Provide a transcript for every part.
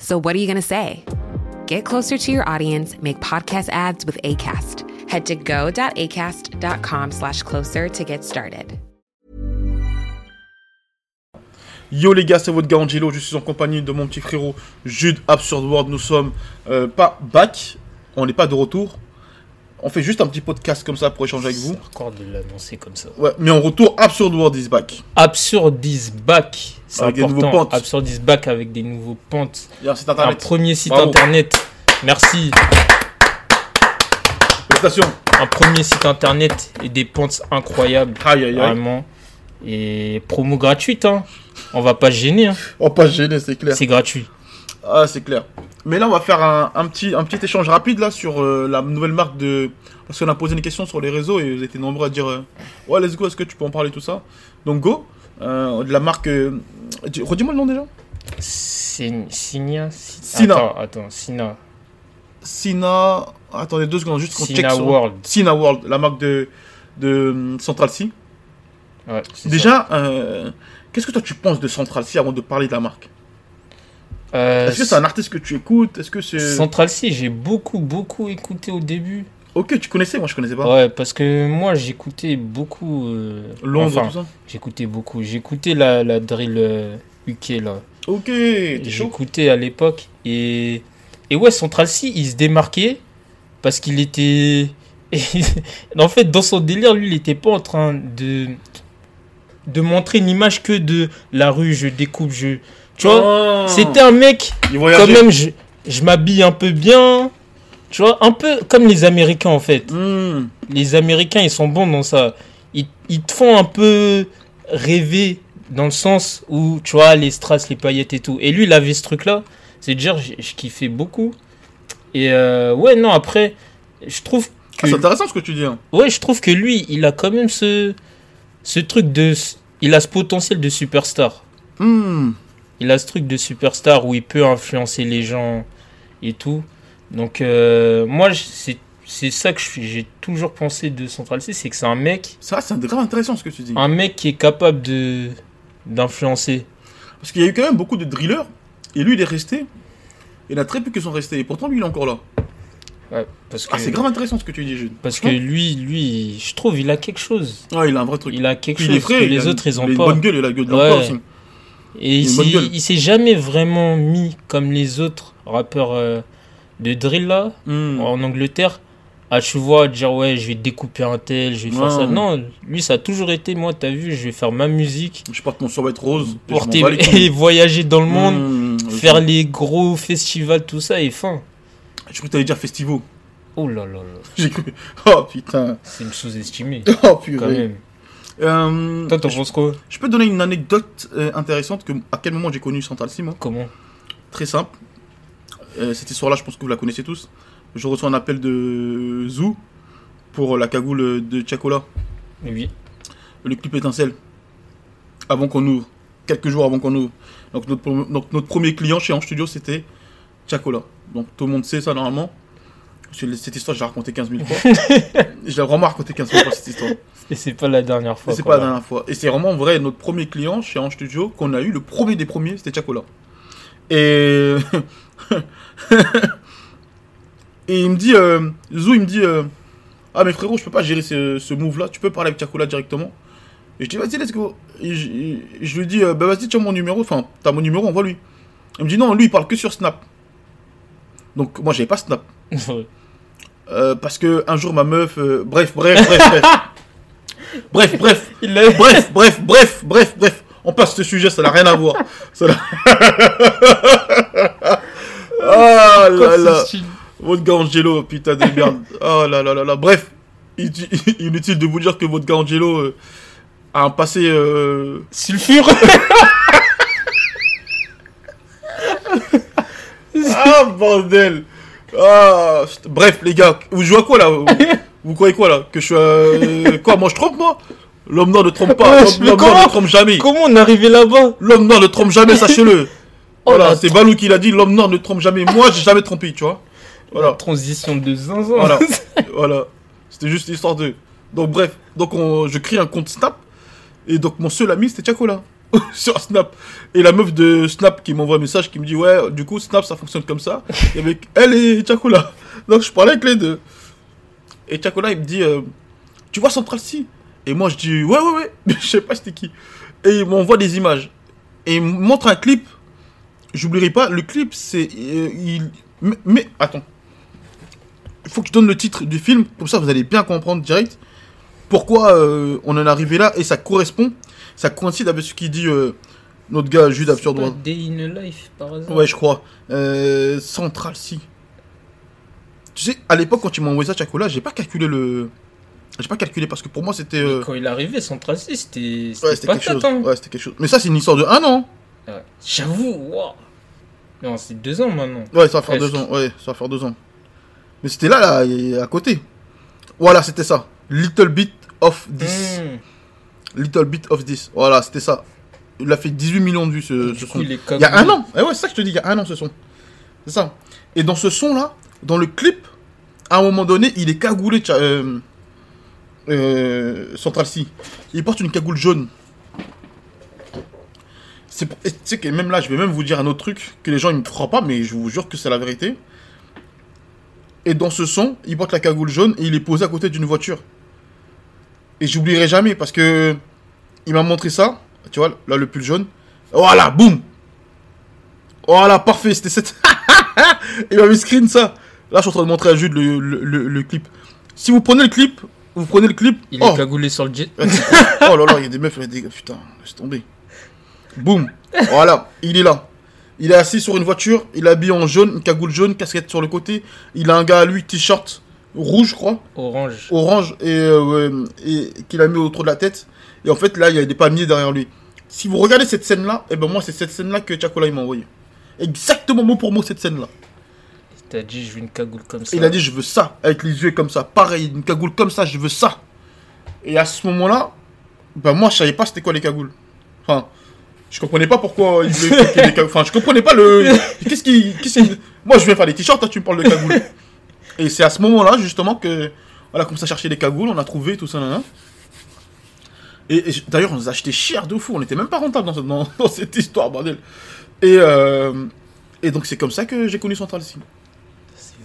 So, what are you going to say? Get closer to your audience, make podcast ads with ACAST. Head to go.acast.com slash closer to get started. Yo les gars, c'est votre gars Angelo, je suis en compagnie de mon petit frérot Jude Absurd World. Nous sommes euh, pas back, on n'est pas de retour. On fait juste un petit podcast comme ça pour échanger avec vous. Encore de l'annoncer comme ça. Ouais, mais en retour, Absurd World is back. Absurd is back. C'est Avec des nouveaux pontes. Absurd is back avec des nouveaux pontes. Il y a un site Un internet. premier site Bravo. internet. Merci. Félicitations. Un premier site internet et des pontes incroyables. Aïe aïe aïe. Vraiment. Et promo gratuite. Hein. On va pas se gêner. Hein. On va pas se gêner, c'est clair. C'est gratuit. Ah, c'est clair. Mais là, on va faire un, un petit, un petit échange rapide là sur euh, la nouvelle marque de. Parce qu'on a posé une question sur les réseaux et vous étiez nombreux à dire euh, Ouais, let's go, est-ce que tu peux en parler tout ça? Donc, go. euh, de la marque. Redis-moi le nom déjà Sina. Sina. Attends, attends. Sina. Sina. Attendez deux secondes, juste qu'on check. Sina World. Sina World, la marque de, de Central C. Ouais. Déjà, qu'est-ce que toi tu penses de Central C avant de parler de la marque? Euh, Est-ce que c'est un artiste que tu écoutes? Est-ce que c'est. Central C, j'ai beaucoup, beaucoup écouté au début. Ok, tu connaissais? Moi je connaissais pas. Ouais, parce que moi j'écoutais beaucoup. euh, Londres, enfin, tout ça J'écoutais beaucoup. J'écoutais la, la drill euh, UK là. Ok, J'écoutais à l'époque. Et, et ouais, Central C, il se démarquait parce qu'il était. en fait, dans son délire, lui, il était pas en train de. de montrer une image que de la rue, je découpe, je. Tu vois Ah. C'était un mec quand même, je, je m'habille un peu bien. Tu vois, un peu comme les Américains en fait. Hmm. Les Américains, ils sont bons dans ça. Ils, ils te font un peu rêver dans le sens où, tu vois, les strass, les paillettes et tout. Et lui, il avait ce truc-là. C'est dire, je, je kiffais beaucoup. Et euh, ouais, non, après, je trouve Ah, que. c'est intéressant ce que tu dis. hein. Ouais, je trouve que lui, il a quand même ce, ce truc de. Il a ce potentiel de superstar. Hmm. Il a ce truc de superstar où il peut influencer les gens et tout. Donc, euh, moi, c'est c'est ça que j'ai toujours pensé de Central C, c'est que c'est un mec, Ça, c'est grave intéressant ce que tu dis. un mec qui est capable de d'influencer. Parce qu'il y a eu quand même beaucoup de drillers. Et lui, il est resté. Il y en a très peu qui sont restés. Et pourtant, lui, il est encore là. Ouais, parce que, Ah, c'est grave intéressant ce que tu dis, Jude. parce que lui, lui, je trouve, il a quelque chose. Ah, il a un vrai truc. Il a quelque Puis chose il est frais. que les autres, ils ont il a pas. une bonne gueule, il a la gueule de Ouais. aussi. Et il s'est- jamais vraiment mis comme les autres rappeurs euh, de drill là, Hmm. en Angleterre, à tu vois dire ouais, je vais découper un tel, je vais faire Ouais. ça. Non, lui, ça a toujours été moi, t'as vu, je vais faire ma musique, Je porte mon survêt rose. et porter couilles. et voyager dans le monde, Hmm. faire les gros festivals, tout ça et fin. Je crois que t'allais dire festival. Oh là là là, J'ai cru. Oh putain. c'est me sous-estimer Oh quand purée. même. Euh, Toi, t'en je, penses quoi je peux te donner une anecdote euh, intéressante que à quel moment j'ai connu Central C moi Comment Très simple. Euh, cette histoire-là, je pense que vous la connaissez tous. Je reçois un appel de Zou pour la cagoule de Chacola, Oui. le clip étincelle. Avant qu'on ouvre, quelques jours avant qu'on ouvre. Donc notre, pre- donc notre premier client chez En Studio, c'était Chacola. Donc tout le monde sait ça normalement. Cette histoire, je l'ai racontée 15 000 fois. je l'ai vraiment raconté 15 000 fois cette histoire. Et c'est pas la dernière fois. C'est pas la dernière fois. Et c'est vraiment vrai, notre premier client chez Ange Studio qu'on a eu, le premier des premiers, c'était Chacola. Et. Et il me dit, euh, Zou, il me dit, euh, ah mais frérot, je peux pas gérer ce, ce move-là, tu peux parler avec Chacola directement. Et je dis, vas-y, let's go. Et je, lui dis, euh, bah vas-y, tiens mon numéro, enfin, t'as mon numéro, envoie lui. Il me dit, non, lui, il parle que sur Snap. Donc moi, j'avais pas Snap. Euh, parce que un jour, ma meuf, bref, bref, bref, bref. bref, bref. Il a- Bref, bref, bref, bref, bref. On passe ce sujet, ça n'a rien à voir. Ça n'a- ah là là. Votre gars Angelo, putain de merde. Oh là là là là. Bref, inut- inutile de vous dire que votre gars Angelo euh, a un passé. euh, Sulfure Ah, bordel ah. Bref, les gars, vous jouez à quoi là vous, croyez quoi là Que je suis. euh, quoi, moi je trompe moi L'homme noir ne trompe pas, l'homme noir comment ne trompe jamais. Comment on est arrivé là-bas L'homme noir ne trompe jamais, sachez-le. Oh, voilà, la c'est Balou qui l'a dit, l'homme noir ne trompe jamais. Moi, j'ai jamais trompé, tu vois. Voilà. Transition de zinzin. Voilà. voilà. C'était juste histoire de. Donc, bref. Donc, on... je crée un compte Snap. Et donc, mon seul ami, c'était Chacola. Sur Snap. Et la meuf de Snap qui m'envoie un message qui me dit Ouais, du coup, Snap, ça fonctionne comme ça. Et avec elle et Chacola. Donc, je parlais avec les deux. Et Chacola, il me dit euh, Tu vois Central C Et moi, je dis Ouais, ouais, ouais. Mais je sais pas c'était qui. Et il m'envoie des images. Et il me montre un clip. J'oublierai pas, le clip, c'est. euh, il... mais, mais, attends. Il faut que je donne le titre du film, comme ça vous allez bien comprendre direct pourquoi euh, on en est arrivé là et ça correspond, ça coïncide avec ce qu'il dit notre gars Jude Absurde. Pas Day in a Life par hasard. Ouais, je crois. Central, si. Tu sais, à l'époque, quand tu m'as envoyé ça, Chacola, j'ai pas calculé le. J'ai pas calculé parce que pour moi c'était. euh, Quand il est arrivé, Central C, c'était Ouais, c'était quelque chose. hein. Ouais, c'était quelque chose. Mais ça, c'est une histoire de un an. Ouais. J'avoue, waouh. Non, c'est deux ans maintenant. Ouais, ça va faire Presque. deux ans. Ouais, ça va faire deux ans. Mais c'était là, là, et à côté. Voilà, c'était ça. Little bit of this. Hmm. Little bit of this. Voilà, c'était ça. Il a fait 18 millions de vues ce, Du ce coup, son. il Il y a un an. Eh ouais, c'est ça que je te dis, il y a un an ce son. C'est ça. Et dans ce son là, dans le clip, à un moment donné, il est cagoulé. Euh, euh, Central. Il porte une cagoule jaune. C'est Tu sais que même là, je vais même vous dire un autre truc que les gens ils me croient pas, mais je vous jure que c'est la vérité. Et dans ce son, il porte la cagoule jaune et il est posé à côté d'une voiture. Et j'oublierai jamais parce que il m'a montré ça. Tu vois, là le pull jaune. Voilà, boum. Voilà, parfait, c'était cette. il m'a mis screen ça. Là, je suis en train de montrer à Jude le, le, le- le clip. Si vous prenez le clip, vous prenez le clip. Il oh, est cagoulé sur le jet. oh là là, il y a des meufs, il y a des... putain, laisse tomber. Boum. Voilà, il est là. Il est assis sur une voiture, il est habillé en jaune, une cagoule jaune, casquette sur le côté. Il a un gars à lui, t-shirt rouge, je crois, Orange. orange, et, euh, et qu'il a mis autour de la tête. Et en fait, là, il y a des palmiers derrière lui. Si vous regardez cette scène-là, et ben moi, c'est cette scène-là que Chacola il m'a envoyé. Exactement mot pour mot cette scène-là. T'as dit, je veux une cagoule comme ça. Il a dit je veux ça, avec les yeux comme ça. Pareil, une cagoule comme ça, je veux ça. Et à ce moment-là, ben moi je savais pas c'était quoi les cagoules. Enfin, je comprenais pas pourquoi il voulait qu'il y ait des cagoules. Enfin, je comprenais pas le. Qu'est-ce qui. Moi je viens faire des t-shirts, toi tu me parles de cagoules. Et c'est à ce moment-là justement que. Voilà, comme ça chercher des cagoules, on a trouvé tout ça, Et, d'ailleurs, on nous a acheté cher de fou, on était même pas rentable dans, ce- dans- dans cette histoire, bordel. Et, euh, et donc c'est comme ça que j'ai connu Central C.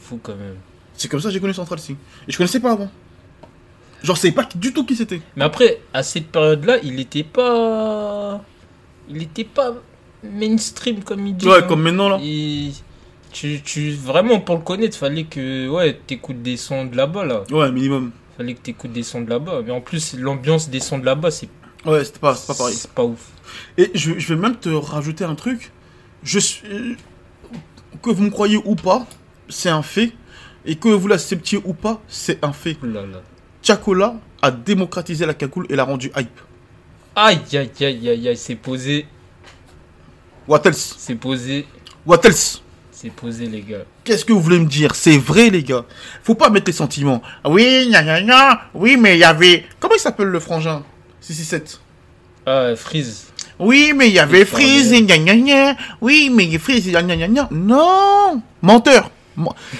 C'est fou quand même. C'est comme ça que j'ai connu Central C. Et je connaissais pas avant. Genre, je savais pas du tout qui c'était. Mais après, à cette période-là, il était pas. Il était pas mainstream comme il dit. Ouais, hein. comme maintenant là. Et tu, tu, vraiment, pour le connaître, fallait que ouais, t'écoutes des sons de là-bas, là. Ouais, minimum. Fallait que t'écoutes des sons de là-bas. Mais en plus, l'ambiance des sons de là-bas, c'est Ouais, c'était pas, c'est pas pareil. c'est pas ouf. Et je, je vais même te rajouter un truc. Je suis. Que vous me croyez ou pas, c'est un fait. Et que vous l'acceptiez ou pas, c'est un fait. Chacola a démocratisé la cagoule et l'a rendu hype. Aïe, aïe, aïe, aïe, aïe, c'est posé, What else? C'est posé, What else? C'est posé, les gars. Qu'est-ce que vous voulez me dire? C'est vrai, les gars. Faut pas mettre les sentiments. Oui, gna gna gna. Oui, mais il y avait. Comment il s'appelle le frangin? 667. Ah, Freeze. Oui, mais il y avait Freeze et gna gna gna. Oui, mais Freeze gna gna gna. Non Menteur Men-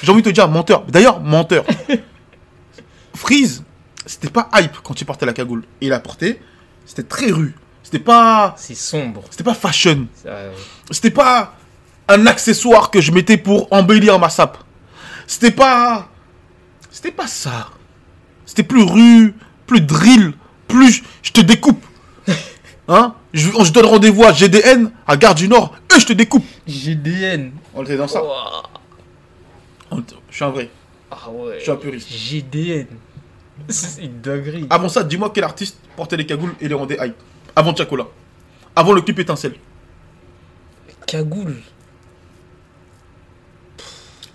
J'ai envie de te dire menteur. D'ailleurs, menteur. Freeze, c'était pas hype quand il portait la cagoule. Et il a porté, c'était très rue. C'était pas. C'est sombre. C'était pas fashion. C'était pas un accessoire que je mettais pour embellir ma sape. C'était pas. C'était pas ça. C'était plus rue, plus drill, plus je te découpe. Hein? Je, je donne rendez-vous à GDN, à Gare du Nord, et je te découpe. GDN. On était dans ça. Je suis un vrai. Ah ouais. Je suis un puriste. GDN. C'est une dinguerie. Avant ça, dis-moi quel artiste portait les cagoules et les rendait hype. Avant Chacola. Avant le clip étincelle. Cagoule.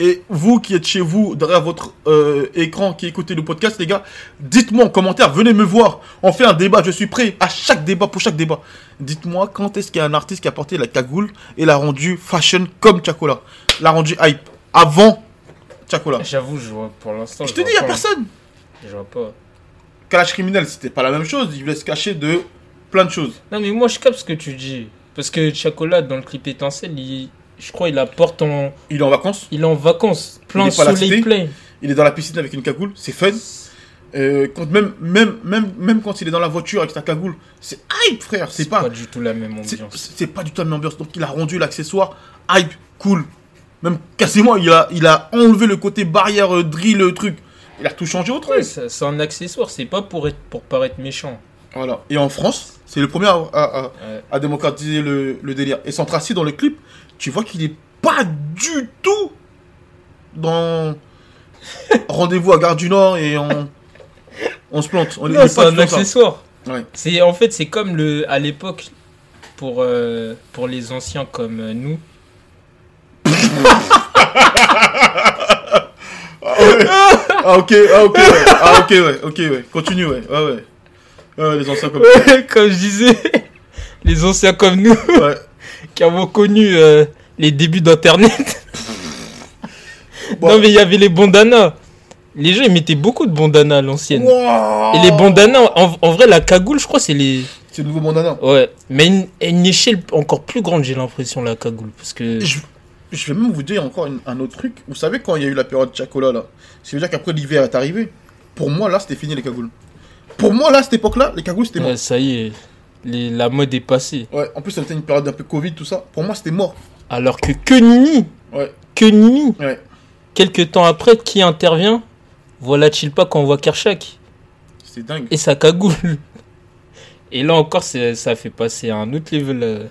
Et vous qui êtes chez vous, derrière votre euh, écran, qui écoutez le podcast, les gars, dites-moi en commentaire, venez me voir. On fait un débat, je suis prêt à chaque débat, pour chaque débat. Dites-moi quand est-ce qu'il y a un artiste qui a porté la cagoule et l'a rendu fashion comme Chacola. L'a rendu hype avant Chacola. J'avoue, je vois pour l'instant. Je te dis, il a personne. Je vois pas. Calage criminel, c'était pas la même chose. Il voulait se cacher de plein de choses. Non, mais moi, je capte ce que tu dis. Parce que Chacola, dans le clip étincelle, il... je crois il la porte en. Il est en vacances. Il est en vacances. Plein Il est pas à la soleil cité. plein. Il est dans la piscine avec une cagoule. C'est fun. Euh, quand même, même, même, même quand il est dans la voiture avec sa cagoule, c'est hype, frère. C'est pas, du tout la même ambiance. c'est pas du tout la même ambiance. Donc il a rendu l'accessoire hype, cool. Même quasiment, il a, il a enlevé le côté barrière, euh, drill, euh, truc. Il a tout changé au truc. Ouais, ça- c'est un accessoire, c'est pas pour, être, pour paraître méchant. Voilà. Et en France, c'est le premier à, à- à- Ouais. à démocratiser le, le délire. Et Centracy, dans le clip, tu vois qu'il est pas du tout dans rendez-vous à Gare du Nord et on, on se plante. On, il Non, est c'est pas un accessoire. Ouais. C'est en fait c'est comme le à l'époque pour euh, pour les anciens comme euh, nous. Ah ok, ah ok, ouais. Ah ok, ouais, ok, ouais. Continue, ouais. Ouais, ouais. Ouais, les anciens comme comme je disais, les anciens comme nous Ouais. qui avons connu euh, les débuts d'internet. Bon. Non mais il y avait les bandanas. Les gens ils mettaient beaucoup de bandanas à l'ancienne. Wow. Et les bandanas, en, en vrai, la cagoule, je crois, c'est les. C'est le nouveau bandana. Ouais, mais une, une échelle encore plus grande, j'ai l'impression, la cagoule. Parce que. Je, je vais même vous dire encore une- un autre truc. Vous savez quand il y a eu la période Chacola là Ça veut dire qu'après l'hiver est arrivé. Pour moi là c'était fini les cagoules. Pour moi là à cette époque là les cagoules c'était mort. Ouais, ça y est, les- la mode est passée. Ouais, en plus c'était une période un peu Covid tout ça. Pour moi c'était mort. Alors que que Nini, Ouais, que Nini, ouais. quelques temps après, qui intervient Voilà-t-il pas qu'on voit Kershak? C'était dingue. et sa cagoule Et là encore, c'est- ça fait passer à un autre level. euh.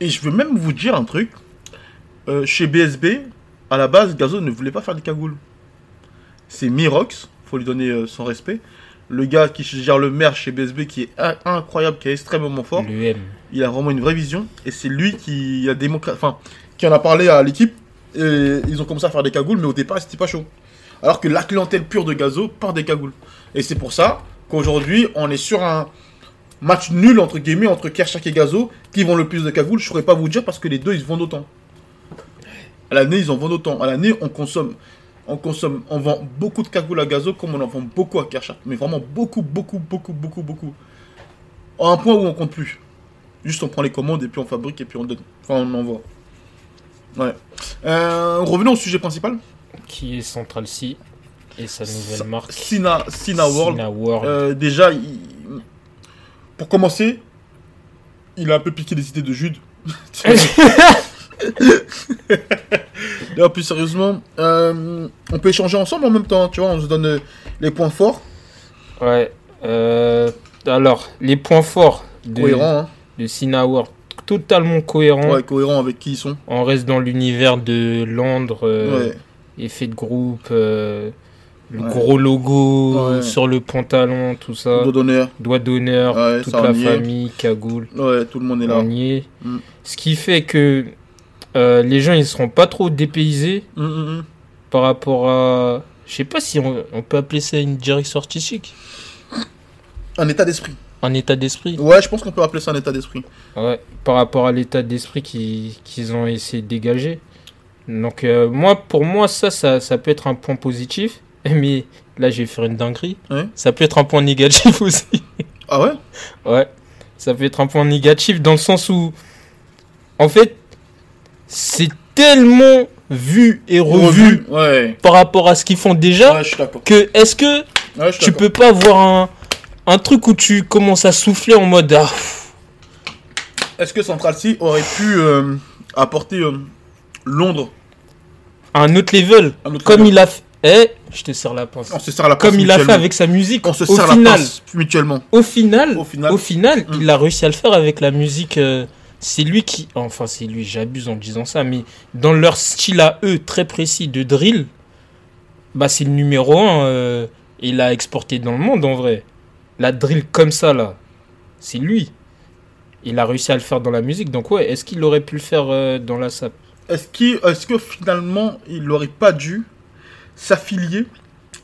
Et je veux même vous dire un truc. Euh, chez BSB, à la base, Gazo ne voulait pas faire des cagoules. C'est Mirox, faut lui donner euh, son respect. Le gars qui gère le maire chez BSB qui est in- incroyable, qui est extrêmement fort. Il a vraiment une vraie vision. Et c'est lui qui a démocra- enfin, qui en a parlé à l'équipe. Et ils ont commencé à faire des cagoules, mais au départ, c'était pas chaud. Alors que la clientèle pure de Gazo porte des cagoules. Et c'est pour ça qu'aujourd'hui, on est sur un match nul, entre guillemets, entre Kershak et Gazo, qui vont le plus de cagoules. Je saurais pas vous dire parce que les deux, ils se vendent autant. À l'année, ils en vendent autant. À l'année, on consomme. On consomme, on vend beaucoup de cagoules à Gazo comme on en vend beaucoup à Kershak. Mais vraiment beaucoup, beaucoup, beaucoup, beaucoup, beaucoup. À un point où on compte plus. Juste on prend les commandes et puis on fabrique et puis on donne. Enfin, on envoie. Ouais. Euh, revenons au sujet principal. Qui est Central C et sa nouvelle marque. Sina, Sina World. Sina World. Euh, déjà, il- pour commencer, il a un peu piqué les idées de Jude. Là, plus sérieusement, euh, on peut échanger ensemble en même temps, tu vois, on se donne euh, les points forts, Ouais. euh, alors, les points forts de, cohérents, hein. de Sina World. Totalement cohérent. ouais, cohérents avec qui ils sont. On reste dans l'univers de Londres, euh, Ouais. effet de groupe, le Ouais. gros logo Ouais. sur le pantalon, tout ça. Doigt d'honneur. Doigt d'honneur, Ouais, toute la famille, cagoule, Ouais, tout le monde est là. on y est. Mm. Ce qui fait que euh, les gens ils seront pas trop dépaysés Hum, hum, hum. par rapport à. Je sais pas si on, on peut appeler ça une direction artistique, Un état d'esprit. un état d'esprit. Ouais, je pense qu'on peut appeler ça un état d'esprit. Ouais, par rapport à l'état d'esprit qu'ils ont essayé de dégager. Donc, euh, moi, pour moi, ça, ça, ça peut être un point positif. Mais là, je vais faire une dinguerie. Ouais. Ça peut être un point négatif aussi. Ah ouais? Ouais, ça peut être un point négatif dans le sens où, en fait, c'est tellement vu et revu Ouais. par rapport à ce qu'ils font déjà Ouais, que est-ce que Ouais, tu peux pas avoir un, un truc où tu commences à souffler en mode ah, Est-ce que Central C aurait pu euh, apporter euh, Londres? à un autre level à notre Comme level il a fait. Eh, je te serre la pince. On se serre la pince Comme il a fait avec sa musique. On se au serre final, la pince mutuellement. au final, Au final. au final, Mm. il a réussi à le faire avec la musique. euh, c'est lui qui, enfin c'est lui, j'abuse en disant ça, mais dans leur style à eux très précis de drill, bah c'est le numéro un. euh, il a exporté dans le monde en vrai. La drill comme ça là, c'est lui. Il a réussi à le faire dans la musique, donc ouais, est-ce qu'il aurait pu le faire euh, dans la SAP est-ce que finalement, il n'aurait pas dû s'affilier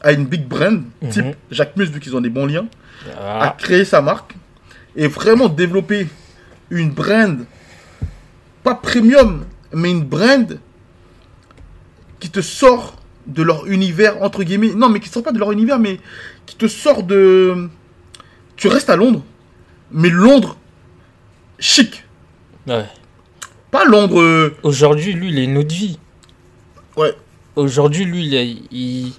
à une big brand, type Mhm. Jacques Mus, vu qu'ils ont des bons liens, à Ah, créer sa marque et vraiment développer une brand, pas premium, mais une brand qui te sort de leur univers, entre guillemets. Non, mais qui sort pas de leur univers, mais qui te sort de. Tu restes à Londres, mais Londres chic. ouais. Pas Londres. euh, Aujourd'hui, lui, il a une autre vie. Ouais. Aujourd'hui, lui, il, a- il-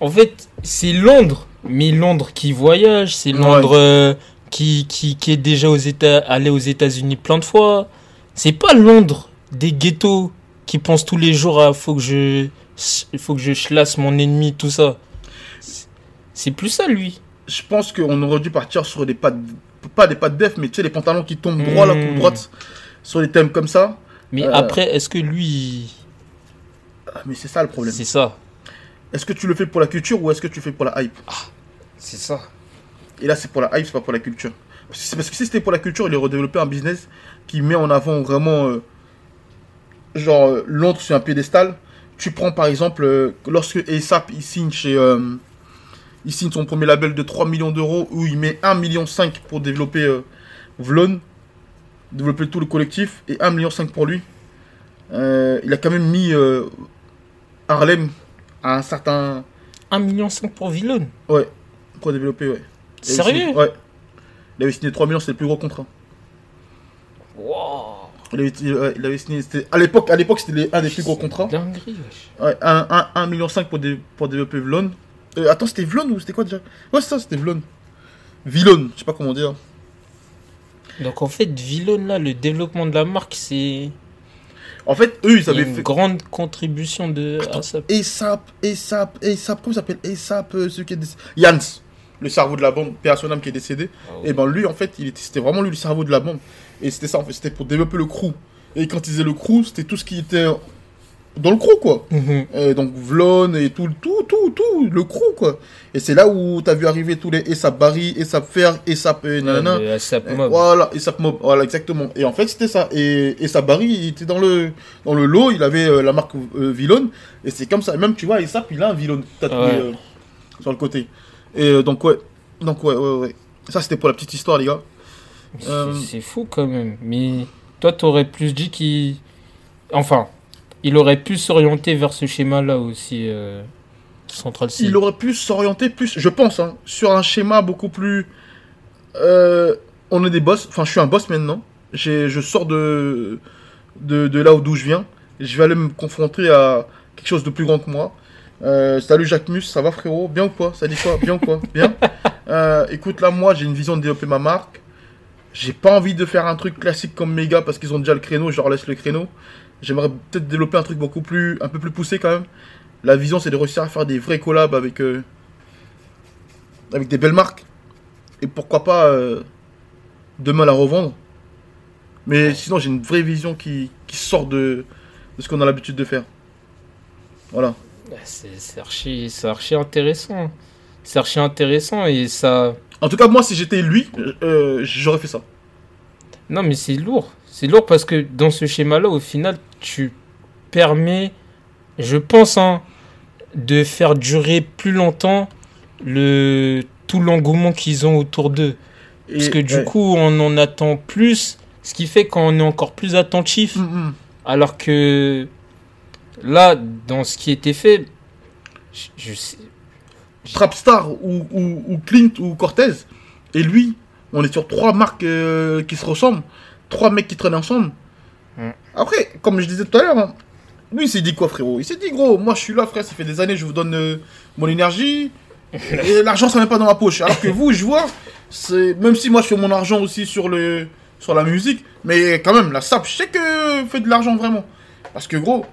En fait, c'est Londres. Mais Londres qui voyage, c'est Ouais. Londres euh, qui, qui, qui est déjà aux États, allé aux États-Unis plein de fois. C'est pas Londres des ghettos qui pensent tous les jours à faut que je, faut que je chlasse mon ennemi, tout ça. C'est- plus ça, lui. je pense qu'on aurait dû partir sur des pattes. Pas des pattes def, mais tu sais, les pantalons qui tombent droit là, Hmm. coup droite. Sur des thèmes comme ça. Mais Euh. après, est-ce que lui, Ah, Mais c'est ça le problème. c'est ça Est-ce que tu le fais pour la culture ou est-ce que tu le fais pour la hype? C'est ça. Et là, c'est pour la hype, c'est pas pour la culture. Parce que, si c'était pour la culture, il aurait développé un business qui met en avant vraiment. euh, genre, euh, Londres sur un piédestal. Tu prends par exemple, euh, lorsque ASAP il signe chez. euh, il signe son premier label de 3 millions d'euros où il met 1,5 million pour développer euh, Vlone, développer tout le collectif, et 1,5 million pour lui. Il a quand même mis Harlem à un certain. 1,5 million pour Villone. Ouais, pour développer, ouais. Sérieux signé- Ouais. Il avait signé 3 millions, c'était le plus gros contrat. Wow. Il avait, il- ouais, il avait signé, c'était- à l'époque, à l'époque, c'était un des plus gros contrats. Dinguerie, wesh. Ouais, 1,5 million pour, dé- pour développer Vlone. Euh, attends, c'était Vlone ou c'était quoi déjà? Ouais, ça, c'était Vlone. Villone, je sais pas comment dire. Donc en fait, Villone, là, le développement de la marque, c'est En fait, eux, ils avaient une fait. grande contribution de Attends. ASAP. ASAP, ASAP, ASAP, comment s'appelle? ASAP, euh, celui qui. Jans, le cerveau de la bande, père son qui est décédé. Et ben lui, en fait, il était, c'était vraiment lui le cerveau de la bande. Et c'était ça, en fait, c'était pour développer le crew. Et quand ils disaient le crew, c'était tout ce qui était dans le crew, quoi. Mhm. Et donc Vlon et tout, tout, tout, tout, le crew, quoi. Et c'est là où t'as vu arriver tous les ASAP Barry, ASAP Fer, ASAP euh, nanana. ASAP Et Mob. Voilà, ASAP Mob, voilà, exactement. Et en fait, c'était ça. Et ASAP Barry, il était dans le, dans le lot, il avait euh, la marque euh, Villon. Et c'est comme ça. Même, tu vois, ASAP, il a un Villon tatoué Ouais. euh, sur le côté. Et euh, donc, ouais. Donc, ouais, ouais, ouais. Ça, c'était pour la petite histoire, les gars. C'est- Euh, C'est fou quand même. Mais toi, t'aurais plus dit qu'il. Enfin, il aurait pu s'orienter vers ce schéma-là aussi, euh, Central C. Il aurait pu s'orienter plus, je pense, hein, sur un schéma beaucoup plus. euh, on est des boss. Enfin, je suis un boss maintenant. J'ai, je sors de, de, de là d'où je viens. Je vais aller me confronter à quelque chose de plus grand que moi. Euh, salut Jacques Mus, ça va frérot? Bien ou quoi? Ça dit quoi? Bien ou quoi? Bien? Euh, Écoute, là, moi, j'ai une vision de développer ma marque. J'ai pas envie de faire un truc classique comme Mega parce qu'ils ont déjà le créneau, je leur laisse le créneau. J'aimerais peut-être développer un truc beaucoup plus, un peu plus poussé quand même. La vision, c'est de réussir à faire des vrais collabs avec, euh, avec des belles marques. Et pourquoi pas euh, demain la revendre. Mais sinon, j'ai une vraie vision qui, qui sort de, de ce qu'on a l'habitude de faire. Voilà. Ouais, C'est archi, archi intéressant. C'est archi intéressant et ça. En tout cas, moi, si j'étais lui, euh, j'aurais fait ça. Non, mais c'est lourd. C'est lourd parce que dans ce schéma-là, au final, tu permets, je pense, hein, de faire durer plus longtemps le tout l'engouement qu'ils ont autour d'eux. Parce que du ouais. coup, on en attend plus, ce qui fait qu'on est encore plus attentif. Mm, mm. Alors que là, dans ce qui était fait, je, je sais. Trapstar ou, ou, ou Clint ou Cortez. Et lui, on est sur trois marques euh, qui se ressemblent. Trois mecs qui traînent ensemble. Mm. Après, comme je disais tout à l'heure, hein, lui il s'est dit quoi frérot? Il s'est dit gros, moi je suis là frère, ça fait des années, je vous donne euh, mon énergie. et l'argent ça n'est pas dans ma poche. Alors que vous, je vois, c'est même si moi je fais mon argent aussi sur, le, sur la musique, mais quand même, la SAP, je sais que fait de l'argent vraiment. Parce que gros,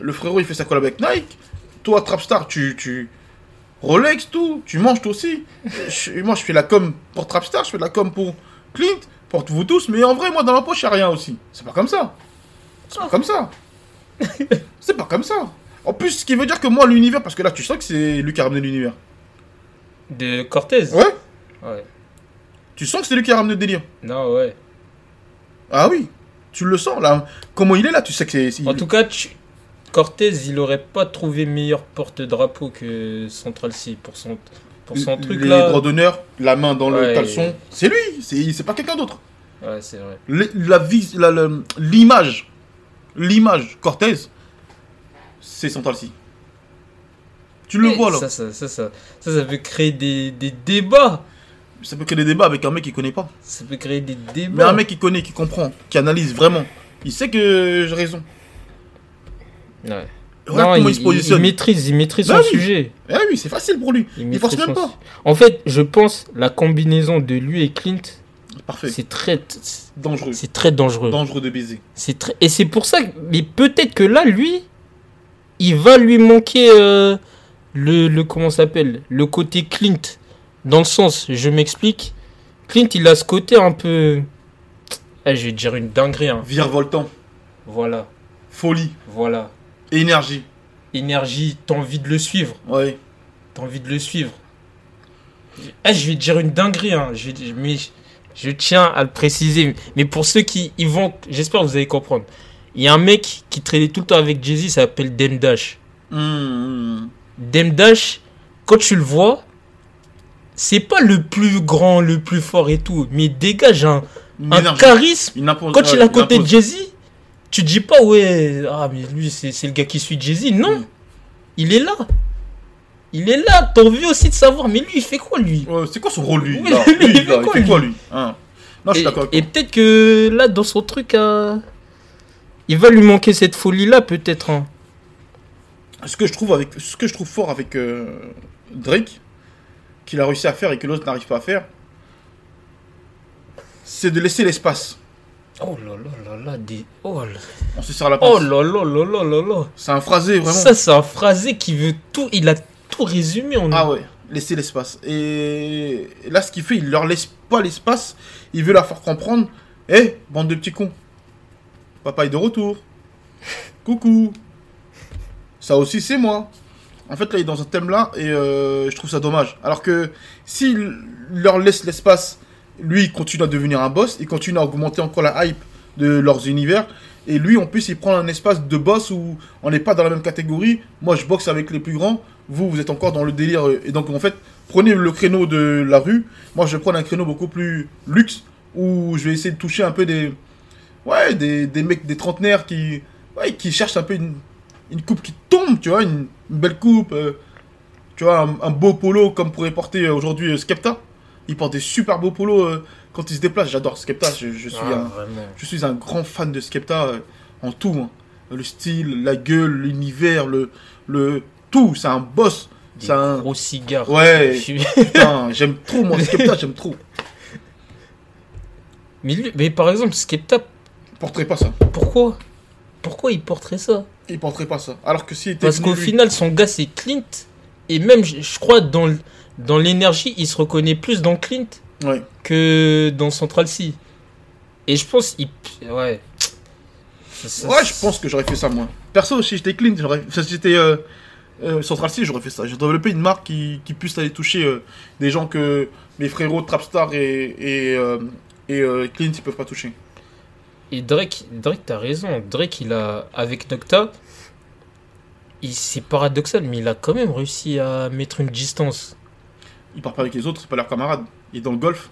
le frérot il fait sa collab avec Nike. Toi, Trapstar, tu, tu, Rolex, tout, tu manges toi aussi. Je- moi, je fais la com pour Trapstar, je fais de la com pour Clint, pour vous tous, mais en vrai, moi, dans ma poche, il a rien aussi. C'est pas comme ça. C'est pas comme ça. C'est pas comme ça. En plus, ce qui veut dire que moi, l'univers, parce que là, tu sens que c'est lui qui a ramené l'univers. De Cortez Ouais Ouais. Tu sens que c'est lui qui a ramené le délire. Non, ouais. Ah oui. Tu le sens là. Comment il est là, tu sais que c'est. En tout cas, tu- Cortez, il aurait pas trouvé meilleur porte-drapeau que Central C pour son, pour son truc les là. droits d'honneur, la main dans le caleçon, c'est lui, c'est pas quelqu'un d'autre. Ouais, c'est vrai. Le- La vis- la- l'image, l'image Cortez, c'est Central C. Tu le Et vois là. Ça, ça, ça, ça, ça, ça peut créer des, des débats. Ça peut créer des débats avec un mec qui connaît pas. Ça peut créer des Mais débats. un mec qui connaît, qui comprend, qui analyse vraiment, il sait que j'ai raison. Ouais. Regarde Non, comment il, il, se positionne. il maîtrise, il maîtrise Bah son oui. sujet. Eh oui, c'est facile pour lui. Il, maîtrise force même son pas. su- En fait, je pense la combinaison de lui et Clint, Parfait. c'est très, dangereux. c'est très dangereux. Dangereux de baiser. C'est très... Et c'est pour ça que... Mais peut-être que là, lui, il va lui manquer euh, le, le... Comment s'appelle Le côté Clint. Dans le sens, je m'explique. Clint, il a ce côté un peu... Eh, je vais dire une dinguerie. hein. Virevoltant, Voilà, folie, voilà. Énergie. Énergie, t'as envie de le suivre. Ouais. T'as envie de le suivre. Eh, je vais te dire une dinguerie. Hein. Je, mais je, tiens à le préciser. Mais pour ceux qui y vont... J'espère que vous allez comprendre. Il y a un mec qui traînait tout le temps avec Jay-Z, ça s'appelle Dem Dash. Dem Dash, quand tu le vois, c'est pas le plus grand, le plus fort et tout, mais il dégage un, un charisme. Impose- Quand il est à côté de. Jay-Z, tu dis pas, ouais, ah, mais lui, c'est le gars qui suit Jay-Z. Non, Mm. il est là. Il est là. T'as envie aussi de savoir, mais lui, il fait quoi, lui? Ouais, c'est quoi son rôle lui? Oui, là mais Lui, il fait là, Il quoi, fait lui quoi lui? Hein? Non, je suis Et, d'accord. peut-être que là, dans son truc, euh, il va lui manquer cette folie-là, peut-être. hein. Ce que je trouve avec, ce que je trouve fort avec euh, Drake, qu'il a réussi à faire et que l'autre n'arrive pas à faire, c'est de laisser l'espace. Oh là là là là, des... oh là On se serre la pince. oh là là là là là là. C'est un phrasé vraiment. Ça, c'est un phrasé qui veut tout. Il a tout résumé en Ah ouais, laisser l'espace. Et là, ce qu'il fait, il leur laisse pas l'espace. Il veut leur faire comprendre. Eh, bande de petits cons. Papa est de retour. Coucou. Ça aussi, c'est moi. En fait, là, il est dans un thème là et euh, je trouve ça dommage. Alors que s'il leur laisse l'espace, lui, il continue à devenir un boss. Il continue à augmenter encore la hype de leurs univers. Et lui, en plus, il prend un espace de boss où on n'est pas dans la même catégorie. Moi, je boxe avec les plus grands. Vous, vous êtes encore dans le délire. euh, Et donc, en fait, prenez le créneau de la rue. Moi, je vais prendre un créneau beaucoup plus luxe où je vais essayer de toucher un peu des. Ouais, des, des mecs, des trentenaires qui. Ouais, qui cherchent un peu une, une coupe qui tombe, tu vois, une, belle coupe. euh, tu vois, un, un beau polo comme pourrait porter euh, aujourd'hui Skepta. Il porte des super beaux polos euh, quand il se déplace. J'adore Skepta. Je, je suis Ah, un. vraiment. Je suis un grand fan de Skepta euh, en tout. hein. Le style, la gueule, l'univers, le, le tout. C'est un boss. C'est un. gros cigares. Ouais. J'aime trop moi Skepta, j'aime trop. mais, lui- mais par exemple, Skepta, Il porterait pas ça. pourquoi? Pourquoi il porterait ça? Il porterait pas ça. Alors que s'il était. Parce qu'au final, son gars, c'est Clint. Et même, je, je crois, dans, l- dans l'énergie, il se reconnaît plus dans Clint Ouais. que dans Central C. Et je pense, il. Ouais. Ça- ça- Ouais, je pense que j'aurais fait ça moi. Perso, si j'étais clean, j'aurais. Si j'étais euh, euh, Central C, j'aurais fait ça. J'ai développé une marque qui, qui puisse aller toucher euh, des gens que mes frérots Trapstar et, et, et Clint ils peuvent pas toucher. Et Drake, Drake, t'as raison. Drake, il a. Avec Nocta, c'est paradoxal, mais il a quand même réussi à mettre une distance. Il part pas avec les autres, c'est pas leurs camarades. Il est dans le golf,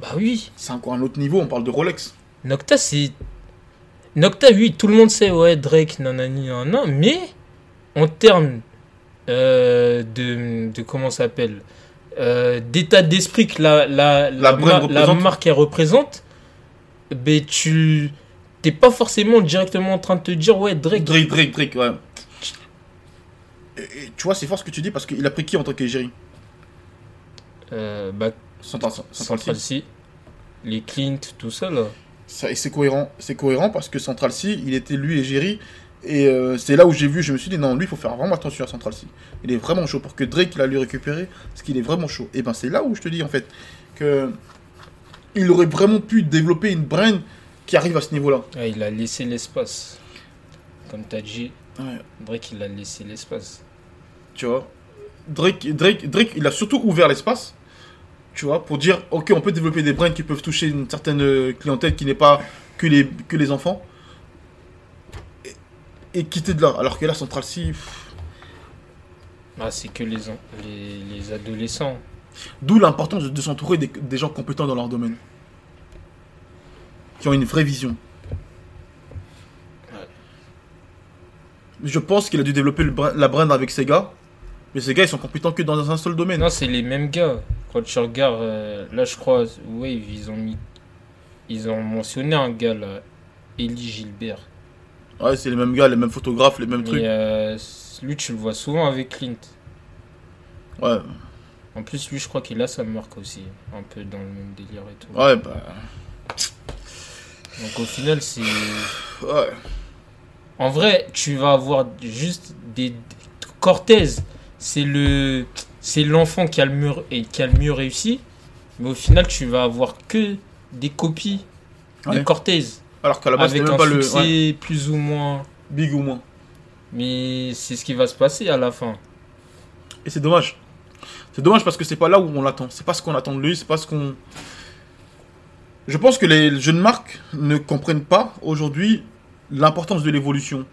Bah oui. c'est encore un autre niveau, on parle de Rolex. Nocta, c'est. Nocta, oui, tout le monde sait, ouais, Drake, nanani, nanana, mais en termes euh, de, de. Comment ça s'appelle euh, D'état d'esprit que la, la, La ma- marque elle représente, ben tu. T'es pas forcément directement en train de te dire, ouais, Drake. Drake, Drake, Drake, ouais. Et, et tu vois, c'est fort ce que tu dis parce qu'il a pris qui en tant qu'égérie Euh, bah, Central Central C. Les Clint, tout ça là. Ça- Et c'est cohérent, c'est cohérent parce que Central C, il était lui égérie. Et euh, c'est là où j'ai vu, je me suis dit, non, lui, il faut faire vraiment attention à Central C. Il est vraiment chaud pour que Drake, il a lui récupérer, parce qu'il est vraiment chaud. Et ben, c'est là où je te dis, en fait, que il aurait vraiment pu développer une brand qui arrive à ce niveau-là. Ah, il a laissé l'espace. Comme t'as dit, Ouais. Drake, il a laissé l'espace. Tu vois Drake, Drake, Drake, il a surtout ouvert l'espace, tu vois, pour dire, ok, on peut développer des brands qui peuvent toucher une certaine euh, clientèle qui n'est pas que les, que les enfants. Et, et quitter de là. Alors que là, Central C, Ah, c'est que les, les, les adolescents. d'où l'importance de, de s'entourer des, des gens compétents dans leur domaine. Qui ont une vraie vision. Ouais. Je pense qu'il a dû développer le la brand avec gars. Mais ces gars, ils sont compétents que dans un seul domaine. Non, c'est les mêmes gars. Quand tu regardes, euh, là, je crois, Wave, ils ont mis. Ils ont mentionné un gars là, Elie Gilbert. Ouais, c'est les mêmes gars, les mêmes photographes, les mêmes trucs. Euh, lui, tu le vois souvent avec Clint. Ouais, En plus, lui, je crois qu'il a sa marque aussi. Un peu dans le même délire et tout. ouais, bah. Donc au final, c'est. Ouais. En vrai, tu vas avoir juste des. Cortez, c'est le. C'est l'enfant qui a le et qui a le mieux réussi. Mais au final, tu vas avoir que des copies de. Cortez. Alors qu'à la base, avec un le. succès ouais, plus ou moins. big ou moins. Mais c'est ce qui va se passer à la fin. Et c'est dommage. C'est dommage parce que c'est pas là où on l'attend. C'est pas ce qu'on attend de lui, c'est pas ce qu'on. Je pense que les jeunes marques ne comprennent pas aujourd'hui l'importance de l'évolution.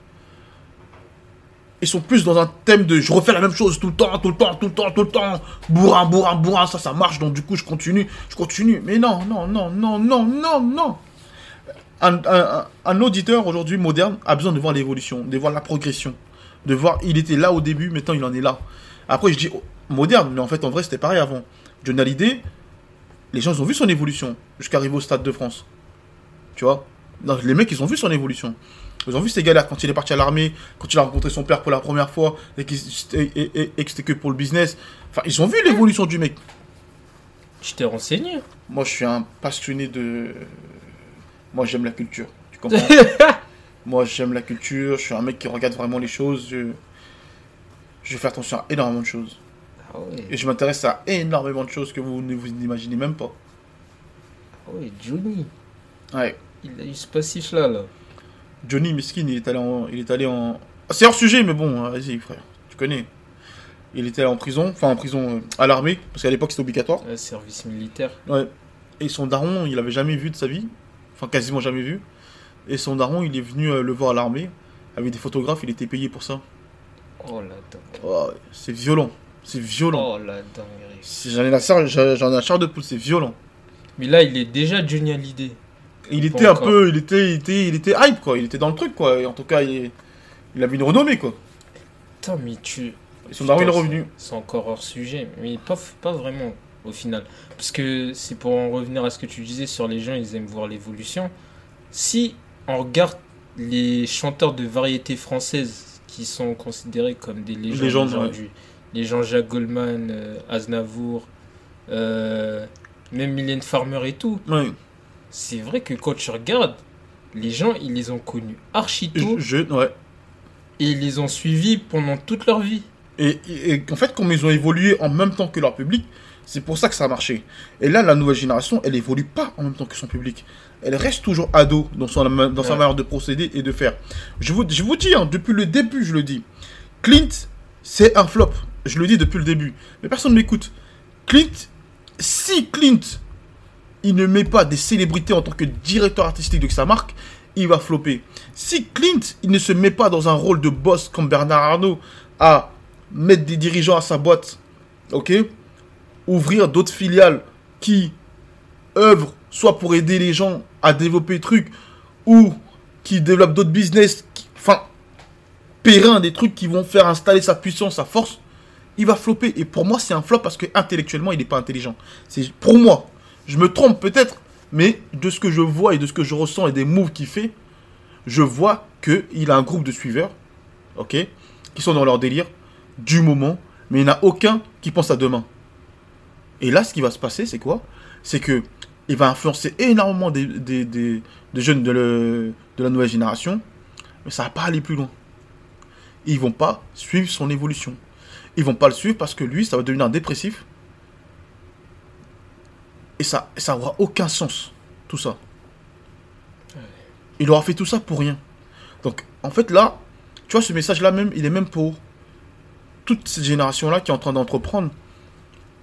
Ils sont plus dans un thème de je refais la même chose tout le temps, tout le temps, tout le temps, tout le temps. Bourrin, bourrin, bourrin, ça, ça marche, donc du coup je continue, je continue. Mais non, non, non, non, non, non, non. Un, un- auditeur aujourd'hui moderne a besoin de voir l'évolution, de voir la progression, de voir il était là au début, maintenant il en est là. Après je dis oh, moderne, mais en fait en vrai c'était pareil avant. Johnny Hallyday, les gens ils ont vu son évolution jusqu'à arriver au Stade de France. Tu vois? Non, Les mecs ils ont vu son évolution. Ils ont vu ces gars-là quand il est parti à l'armée, quand il a rencontré son père pour la première fois et, qu'il- et- et- et- et que c'était que pour le business. Enfin, ils ont vu l'évolution du mec. Tu t'es renseigné Moi, je suis un passionné de. Moi, j'aime la culture. Tu comprends? Moi, j'aime la culture. Je suis un mec qui regarde vraiment les choses. Je, je fais attention à énormément de choses. Ah ouais, Et je m'intéresse à énormément de choses que vous ne vous imaginez même pas. ah ouais, Johnny. Ouais. Il a eu ce passif-là, là. Johnny Miskin, il est allé en. Il est allé en... C'est hors sujet, mais bon, hein, vas-y, frère. Tu connais. Il était en prison, enfin en prison euh, à l'armée, parce qu'à l'époque c'était obligatoire. Ouais, service militaire. Ouais. Et son daron, il avait jamais vu de sa vie. Enfin, quasiment jamais vu. Et son daron, il est venu euh, le voir à l'armée. Avec des photographes, il était payé pour ça. Oh la dinguerie. Oh, c'est violent. C'est violent. Oh la dinguerie. J'en ai la chair, j'en ai la chair de poule, c'est violent. Mais là, il est déjà Johnny Hallyday. Il était un encore. peu, il était, il était, il était hype quoi. Il était dans le truc quoi. Et en tout cas, il, il avait une renommée quoi. Putain, mais tu. Et son daron, il est revenu. C'est encore hors sujet, mais pas, pas vraiment au final. Parce que c'est pour en revenir à ce que tu disais sur les gens, ils aiment voir l'évolution. Si on regarde les chanteurs de variété française qui sont considérés comme des légendes, Légendes, aujourd'hui, les Jean-Jacques Goldman, euh, Aznavour, euh, même Mylène Farmer et tout, Ouais. C'est vrai que quand tu regardes, les gens, ils les ont connus archi tôt Je, je- ouais. et ils les ont suivis pendant toute leur vie. Et, et- et en fait, comme ils ont évolué en même temps que leur public, c'est pour ça que ça a marché. Et là, la nouvelle génération, elle évolue pas en même temps que son public. Elle reste toujours ado dans, son, dans sa manière de procéder et de faire. Je vous, je vous dis, hein, depuis le début, je le dis. Clint, c'est un flop. Je le dis depuis le début. Mais personne ne m'écoute. Clint, si Clint, il ne met pas des célébrités en tant que directeur artistique de sa marque, il va flopper. Si Clint, il ne se met pas dans un rôle de boss comme Bernard Arnault à mettre des dirigeants à sa boîte, ok Ouvrir d'autres filiales qui œuvrent soit pour aider les gens à développer des trucs ou qui développent d'autres business, qui- enfin, périn, des trucs qui vont faire installer sa puissance, sa force, il va flopper. Et pour moi, c'est un flop parce que intellectuellement, il n'est pas intelligent. C'est pour moi. Je me trompe peut-être, mais de ce que je vois et de ce que je ressens et des moves qu'il fait, je vois qu'il a un groupe de suiveurs, ok, qui sont dans leur délire du moment, mais il n'y en a aucun qui pense à demain. Et là, ce qui va se passer, c'est quoi? C'est que il va influencer énormément des, jeunes de, la nouvelle génération, mais ça va pas aller plus loin. Ils vont pas suivre son évolution. Ils vont pas le suivre parce que lui, ça va devenir dépressif. Et ça, ça aura aucun sens, tout ça. Il aura fait tout ça pour rien. Donc, en fait, là, tu vois, ce message-là même, il est même pour toute cette génération-là qui est en train d'entreprendre.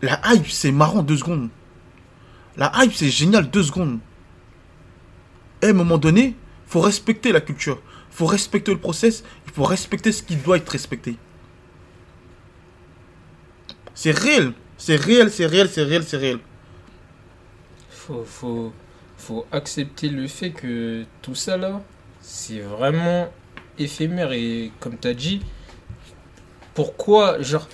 La hype, c'est marrant deux secondes. La hype, c'est génial deux secondes. à un moment donné, faut respecter la culture. faut respecter le process. Il faut respecter ce qui doit être respecté. C'est réel. C'est réel, c'est réel, c'est réel, c'est réel. Faut, faut, faut accepter le fait que tout ça là, c'est vraiment éphémère. Et comme tu as dit, pourquoi, genre,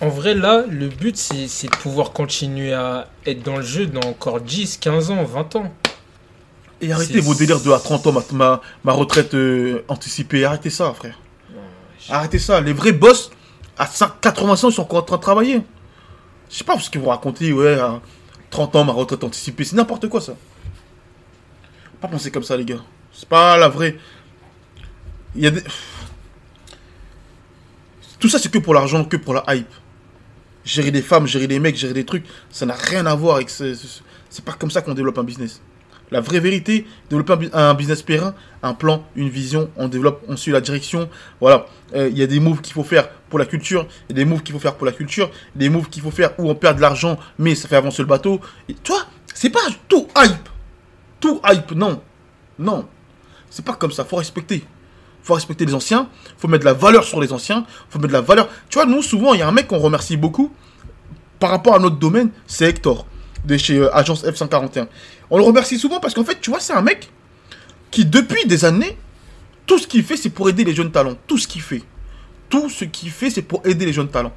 en vrai là, le but c'est de pouvoir continuer à être dans le jeu dans encore 10, 15 ans, 20 ans. Et arrêtez vos délires de à 30 ans, ma, ma, ma retraite euh, anticipée. Arrêtez ça, frère. Arrêtez ça. Les vrais boss, à 5, 85 ans, ils sont encore en train de travailler. Je sais pas ce qu'ils vont raconter, ouais, à 30 ans, ma retraite anticipée. C'est n'importe quoi, ça. Pas penser comme ça, les gars. C'est pas la vraie. Il y a des... Tout ça, c'est que pour l'argent, que pour la hype. Gérer des femmes, gérer des mecs, gérer des trucs, ça n'a rien à voir avec... ce- ce- C'est pas comme ça qu'on développe un business. La vraie vérité, développer un, bu- un business périn, un plan, une vision, on développe, on suit la direction. Voilà, Euh, il y a des moves qu'il faut faire pour la culture, y des moves qu'il faut faire pour la culture, des moves qu'il faut faire où on perd de l'argent, mais ça fait avancer le bateau. Et, tu vois, c'est pas tout hype. Tout hype, non. Non. C'est pas comme ça, faut respecter. Faut respecter les anciens, faut mettre de la valeur sur les anciens, faut mettre de la valeur. Tu vois, nous, souvent, il y a un mec qu'on remercie beaucoup par rapport à notre domaine, c'est Hector, de chez euh, Agence F141. On le remercie souvent parce qu'en fait, tu vois, c'est un mec qui, depuis des années, tout ce qu'il fait, c'est pour aider les jeunes talents. Tout ce qu'il fait. Tout ce qu'il fait, c'est pour aider les jeunes talents.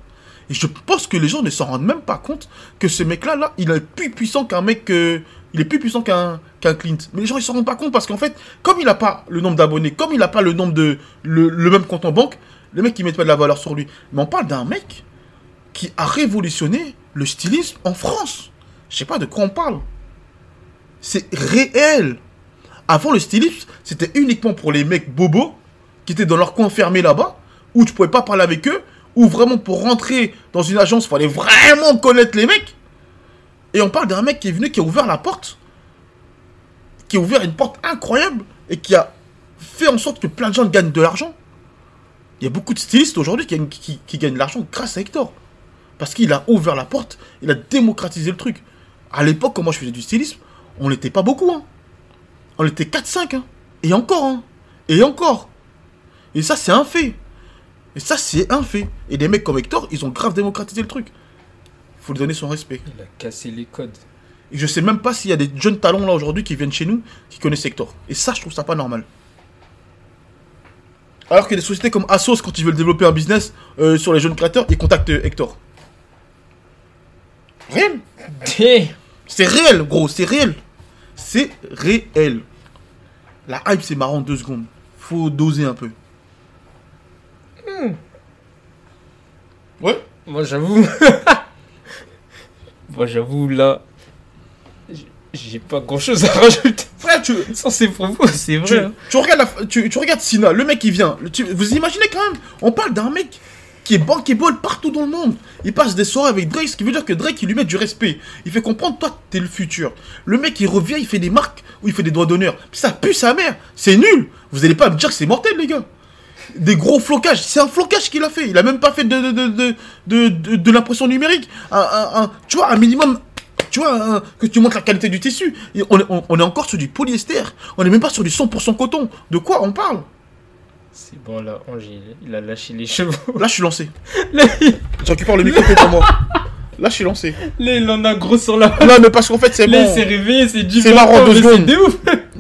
Et je pense que les gens ne s'en rendent même pas compte que ce mec-là, là, il est plus puissant qu'un mec. euh, il est plus puissant qu'un qu'un Clint. Mais les gens, ils s'en rendent pas compte parce qu'en fait, comme il n'a pas le nombre d'abonnés, comme il n'a pas le nombre de. Le, le même compte en banque, le mec, il met pas de la valeur sur lui. Mais on parle d'un mec qui a révolutionné le stylisme en France. Je sais pas de quoi on parle. C'est réel. Avant, le stylisme, c'était uniquement pour les mecs bobos qui étaient dans leur coin fermé là-bas, où tu pouvais pas parler avec eux, ou vraiment pour rentrer dans une agence, il fallait vraiment connaître les mecs. Et on parle d'un mec qui est venu, qui a ouvert la porte, qui a ouvert une porte incroyable et qui a fait en sorte que plein de gens gagnent de l'argent. Il y a beaucoup de stylistes aujourd'hui qui, gagnent- qui- qui gagnent de l'argent grâce à Hector. Parce qu'il a ouvert la porte, il a démocratisé le truc. À l'époque, quand moi je faisais du stylisme, on n'était pas beaucoup. Hein. On était 4-5. Hein. Et encore. Hein. Et encore. Et ça, c'est un fait. Et ça, c'est un fait. Et des mecs comme Hector, ils ont grave démocratisé le truc. faut lui donner son respect. Il a cassé les codes. Et je sais même pas s'il y a des jeunes talents là aujourd'hui qui viennent chez nous qui connaissent Hector. Et ça, je trouve ça pas normal. Alors que des sociétés comme Asos, quand ils veulent développer un business euh, sur les jeunes créateurs, ils contactent euh, Hector. Réel. C'est réel, gros, c'est réel. C'est réel. La hype, c'est marrant deux secondes. Faut doser un peu. Ouais. Moi j'avoue. Moi j'avoue là. J'ai pas grand chose à rajouter. Frère, tu, Sans ces propos, c'est tu, vrai. hein. tu regardes la- tu, tu regardes Sina, le mec qui vient. Le- tu- vous imaginez quand même On parle d'un mec qui est bankable partout dans le monde. Il passe des soirées avec Drake, ce qui veut dire que Drake, lui met du respect. Il fait comprendre, toi, t'es le futur. Le mec, il revient, il fait des marques où il fait des doigts d'honneur. Ça pue sa mère. C'est nul. Vous allez pas me dire que c'est mortel, les gars. Des gros flocages. C'est un flocage qu'il a fait. Il a même pas fait de, de, de, de, de, l'impression numérique. Tu vois, un minimum. Tu vois, que tu montres la qualité du tissu. On, est, on- on est encore sur du polyester. On est même pas sur du 100% coton. De quoi on parle? C'est bon là, Ange, il, a lâché les chevaux. Là, je suis lancé. Là, il- le micro pour moi. Là, je suis lancé. là, il en a gros sur la. Là, mais parce qu'en fait, c'est Là, bon. il s'est réveillé, c'est du C'est marrant, deux secondes.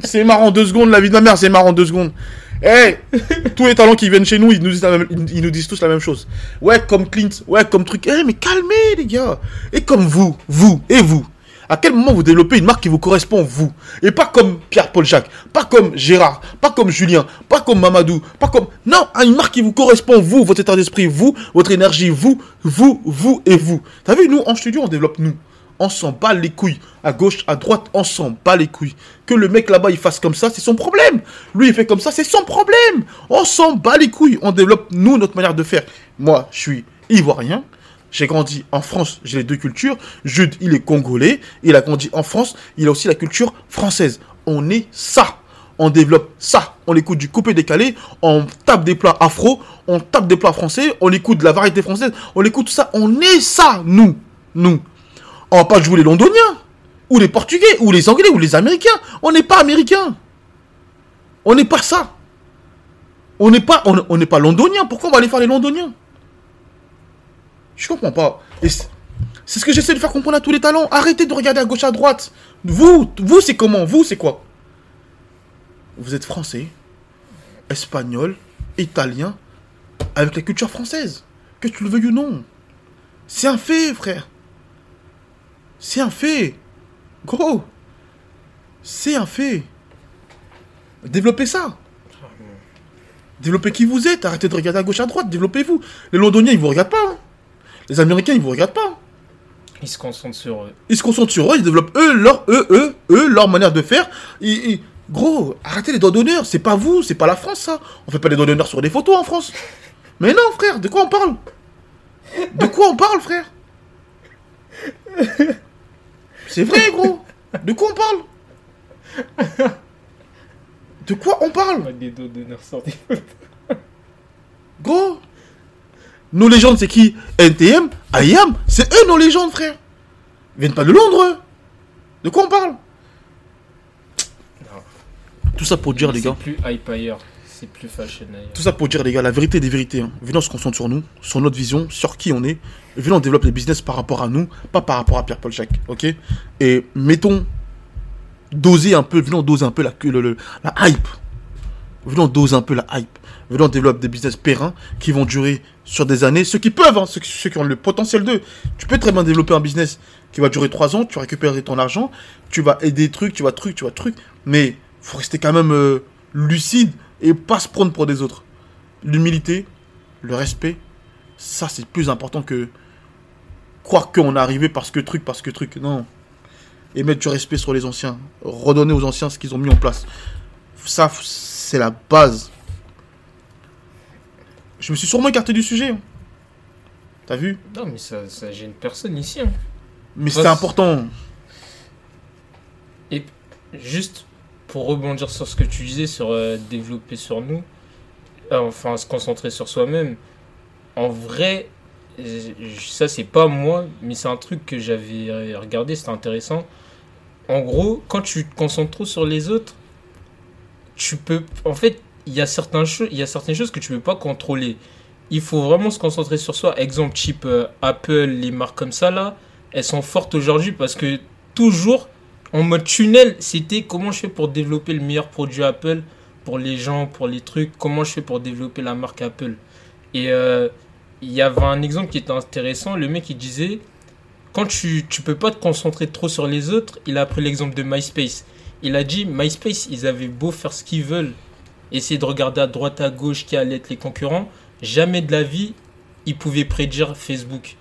C'est marrant deux secondes, la vie de ma mère, c'est marrant deux secondes. Eh, tous les talents qui viennent chez nous, ils nous, disent la même- ils nous disent tous la même chose. Ouais, comme Clint, ouais, comme truc. Eh, mais calmez, les gars. Et comme vous, vous, et vous. À quel moment vous développez une marque qui vous correspond, vous Et pas comme Pierre-Paul Jacques, pas comme Gérard, pas comme Julien, pas comme Mamadou, pas comme... Non, une marque qui vous correspond, vous, votre état d'esprit, vous, votre énergie, vous, vous, vous et vous. T'as vu, nous, en studio, on développe nous. On s'en bat les couilles. À gauche, à droite, on s'en bat les couilles. Que le mec là-bas, il fasse comme ça, c'est son problème. Lui, il fait comme ça, c'est son problème. On s'en bat les couilles. On développe, nous, notre manière de faire. Moi, je suis ivoirien. J'ai grandi en France, j'ai les deux cultures. Jude, il est congolais. Il a grandi en France. Il a aussi la culture française. On est ça. On développe ça. On écoute du coupé décalé. On tape des plats afro. On tape des plats français. On écoute de la variété française. On écoute ça. On est ça, nous. Nous. On va pas jouer les londoniens. ou les Portugais, ou les Anglais, ou les Américains. On n'est pas Américains. On n'est pas ça. On n'est pas, on, on pas londonien. Pourquoi on va aller faire les londoniens? Je comprends pas. C'est ce que j'essaie de faire comprendre à tous les talents. Arrêtez de regarder à gauche, à droite. Vous, vous, c'est comment? Vous, c'est quoi? Vous êtes français, espagnol, italien, avec la culture française. Que tu le veuilles ou non. C'est un fait, frère. C'est un fait. Gros. C'est un fait. Développez ça. Développez qui vous êtes. Arrêtez de regarder à gauche, à droite. Développez-vous. Les Londoniens, ils vous regardent pas. hein. Les Américains, ils vous regardent pas. Ils se concentrent sur eux. Ils se concentrent sur eux, ils développent eux, leur, eux, eux, eux, leur manière de faire. Gros, arrêtez les doigts d'honneur. C'est pas vous, c'est pas la France, ça. On fait pas les doigts d'honneur sur des photos en France. Mais non, frère, de quoi on parle? De quoi on parle, frère? C'est vrai, gros. De quoi on parle? De quoi on parle? Des dos d'honneur sortis. Gros Nos légendes, c'est qui? NTM, IAM, c'est eux nos légendes, frère. Ils viennent pas de Londres, eux. De quoi on parle? Tout ça pour dire, les gars. C'est plus hype ailleurs. C'est plus fashion ailleurs. Tout ça pour dire, les gars, la vérité des vérités. Hein. Venez, on se concentre sur nous, sur notre vision, sur qui on est. Venez, on développe les business par rapport à nous, pas par rapport à Pierre-Paul Jacques. Ok? Et mettons, doser un peu, venons doser un peu la, le- le- la hype. Venons on dose un peu la hype. Venons on développe des business périns qui vont durer sur des années. Ceux qui peuvent, hein, ceux, qui- ont le potentiel d'eux. Tu peux très bien développer un business qui va durer 3 ans, tu vas récupérer ton argent, tu vas aider des trucs, tu vas truc, tu vas truc. Mais faut rester quand même euh, lucide et pas se prendre pour des autres. L'humilité, le respect, ça c'est plus important que croire qu'on est arrivé parce que truc, parce que truc. Non. Et mettre du respect sur les anciens. Redonner aux anciens ce qu'ils ont mis en place. Ça, c'est la base. Je me suis sûrement écarté du sujet. T'as vu Non, mais ça, ça gêne personne ici. hein. Mais c'est important. Et juste pour rebondir sur ce que tu disais, sur euh, développer sur nous, euh, enfin se concentrer sur soi-même, en vrai, euh, ça c'est pas moi, mais c'est un truc que j'avais regardé, c'était intéressant. En gros, quand tu te concentres trop sur les autres, tu peux. En fait, il y, a certaines choses que tu peux pas contrôler. Il faut vraiment se concentrer sur soi. Exemple, type euh, Apple, les marques comme ça là, elles sont fortes aujourd'hui parce que toujours en mode tunnel, c'était comment je fais pour développer le meilleur produit Apple pour les gens, pour les trucs, comment je fais pour développer la marque Apple. Et euh, il y avait un exemple qui était intéressant, le mec il disait, quand tu, tu peux pas te concentrer trop sur les autres, il a pris l'exemple de MySpace. Il a dit, MySpace, ils avaient beau faire ce qu'ils veulent, essayer de regarder à droite à gauche qui allaient être les concurrents, jamais de la vie, ils pouvaient prédire Facebook.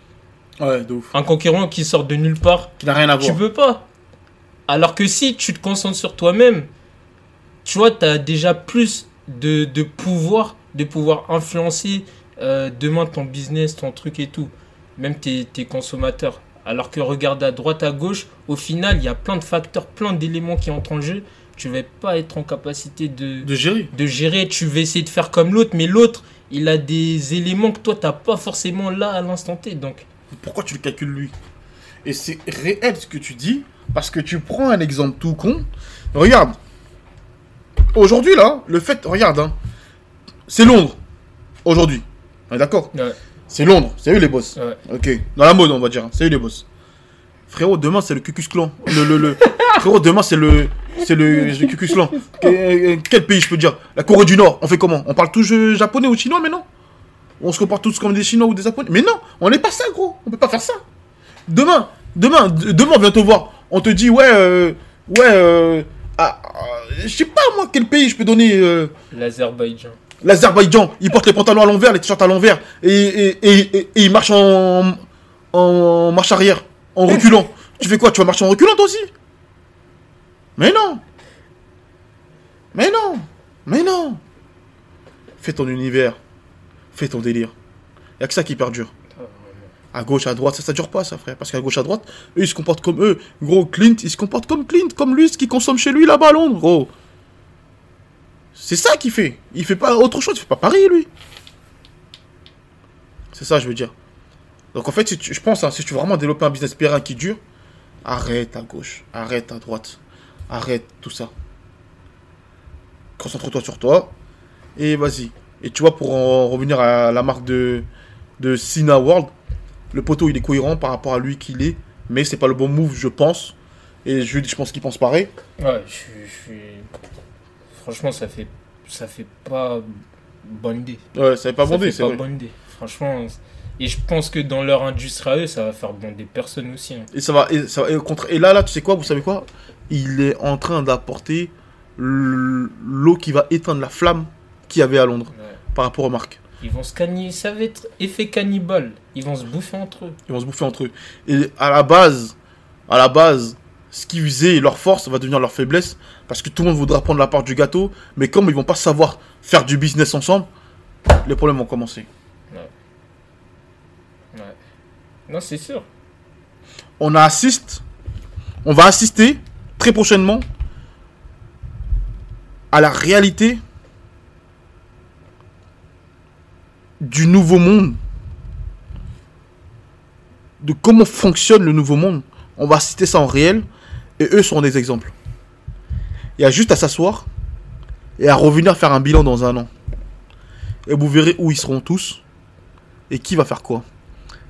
Ouais, de ouf. Un concurrent qui sort de nulle part, Qui n'a rien à tu voir. peux pas. Alors que si tu te concentres sur toi-même, tu vois, tu as déjà plus de, de pouvoir, de pouvoir influencer euh, demain ton business, ton truc et tout. Même tes, tes consommateurs. Alors que regarde à droite, à gauche, au final, il y a plein de facteurs, plein d'éléments qui entrent en jeu. Tu vas pas être en capacité de, De gérer. de gérer. Tu vas essayer de faire comme l'autre, mais l'autre, il a des éléments que toi, tu pas forcément là à l'instant T. Donc, Pourquoi tu le calcules lui? Et c'est réel ce que tu dis, parce que tu prends un exemple tout con. Regarde. Aujourd'hui, là, le fait. Regarde, hein. C'est Londres. Aujourd'hui. On est d'accord? Ouais, C'est Londres. C'est eux les boss. ouais. Ok. Dans la mode, on va dire. hein. C'est eux les boss. Frérot, demain, c'est le Cucus Clan. Le, le, le... Frérot, demain, c'est le. C'est le, le Cucus Clan. Que- euh, quel pays je peux dire? La Corée du Nord. On fait comment? On parle tous euh, japonais ou chinois, mais non? On se comporte tous comme des chinois ou des japonais? Mais non, on n'est pas ça, gros. On peut pas faire ça. Demain, demain, demain, on vient te voir. On te dit, ouais, euh, ouais, euh, ah, ah, je sais pas, moi, quel pays je peux donner. euh, L'Azerbaïdjan. L'Azerbaïdjan, il porte les pantalons à l'envers, les t-shirts à l'envers, et, et, et, et- et il marche en, en marche arrière, en reculant. tu fais quoi? Tu vas marcher en reculant toi aussi? Mais non Mais non Mais non Fais ton univers. Fais ton délire. Y'a que ça qui perdure. À gauche, à droite, ça, ça dure pas, ça, frère. Parce qu'à gauche, à droite, eux, ils se comportent comme eux. Gros, Clint, il se comporte comme Clint, comme lui, ce qu'il consomme chez lui là-bas à gros. C'est ça qu'il fait. Il fait pas autre chose, il fait pas Paris, lui. C'est ça, je veux dire. Donc, en fait, si tu- je pense, hein, si tu veux vraiment développer un business périn qui dure, Arrête à gauche, arrête à droite, arrête tout ça. Concentre-toi sur toi et vas-y. Et tu vois, pour en revenir à la marque de, de Sina World, le poteau il est cohérent par rapport à lui qu'il est, mais c'est pas le bon move, je pense. Et je, je pense qu'il pense pareil. Ouais, je suis. je Franchement, ça fait, ça fait pas bonne idée. Ouais, ça n'est pas ça fait c'est pas vrai. bonne idée. Franchement. Et je pense que dans leur industrie à eux, ça va faire bonder personne aussi. hein. Et ça va, et, ça va- et contraire- et là, là, tu sais quoi, vous savez quoi? Il est en train d'apporter l'eau qui va éteindre la flamme qu'il y avait à Londres Ouais. par rapport aux marques. Ils vont se cannibale. Ça va être effet cannibale. Ils vont se bouffer entre eux. Ils vont se bouffer entre eux. Et à la base, à la base, ce qui faisait leur force va devenir leur faiblesse parce que tout le monde voudra prendre la part du gâteau, mais comme ils vont pas savoir faire du business ensemble, les problèmes vont commencer. Ouais. Non, c'est sûr. On assiste, on va assister très prochainement à la réalité du nouveau monde, de comment fonctionne le nouveau monde. On va citer ça en réel et eux seront des exemples. Il y a juste à s'asseoir et à revenir faire un bilan dans un an. Et vous verrez où ils seront tous et qui va faire quoi.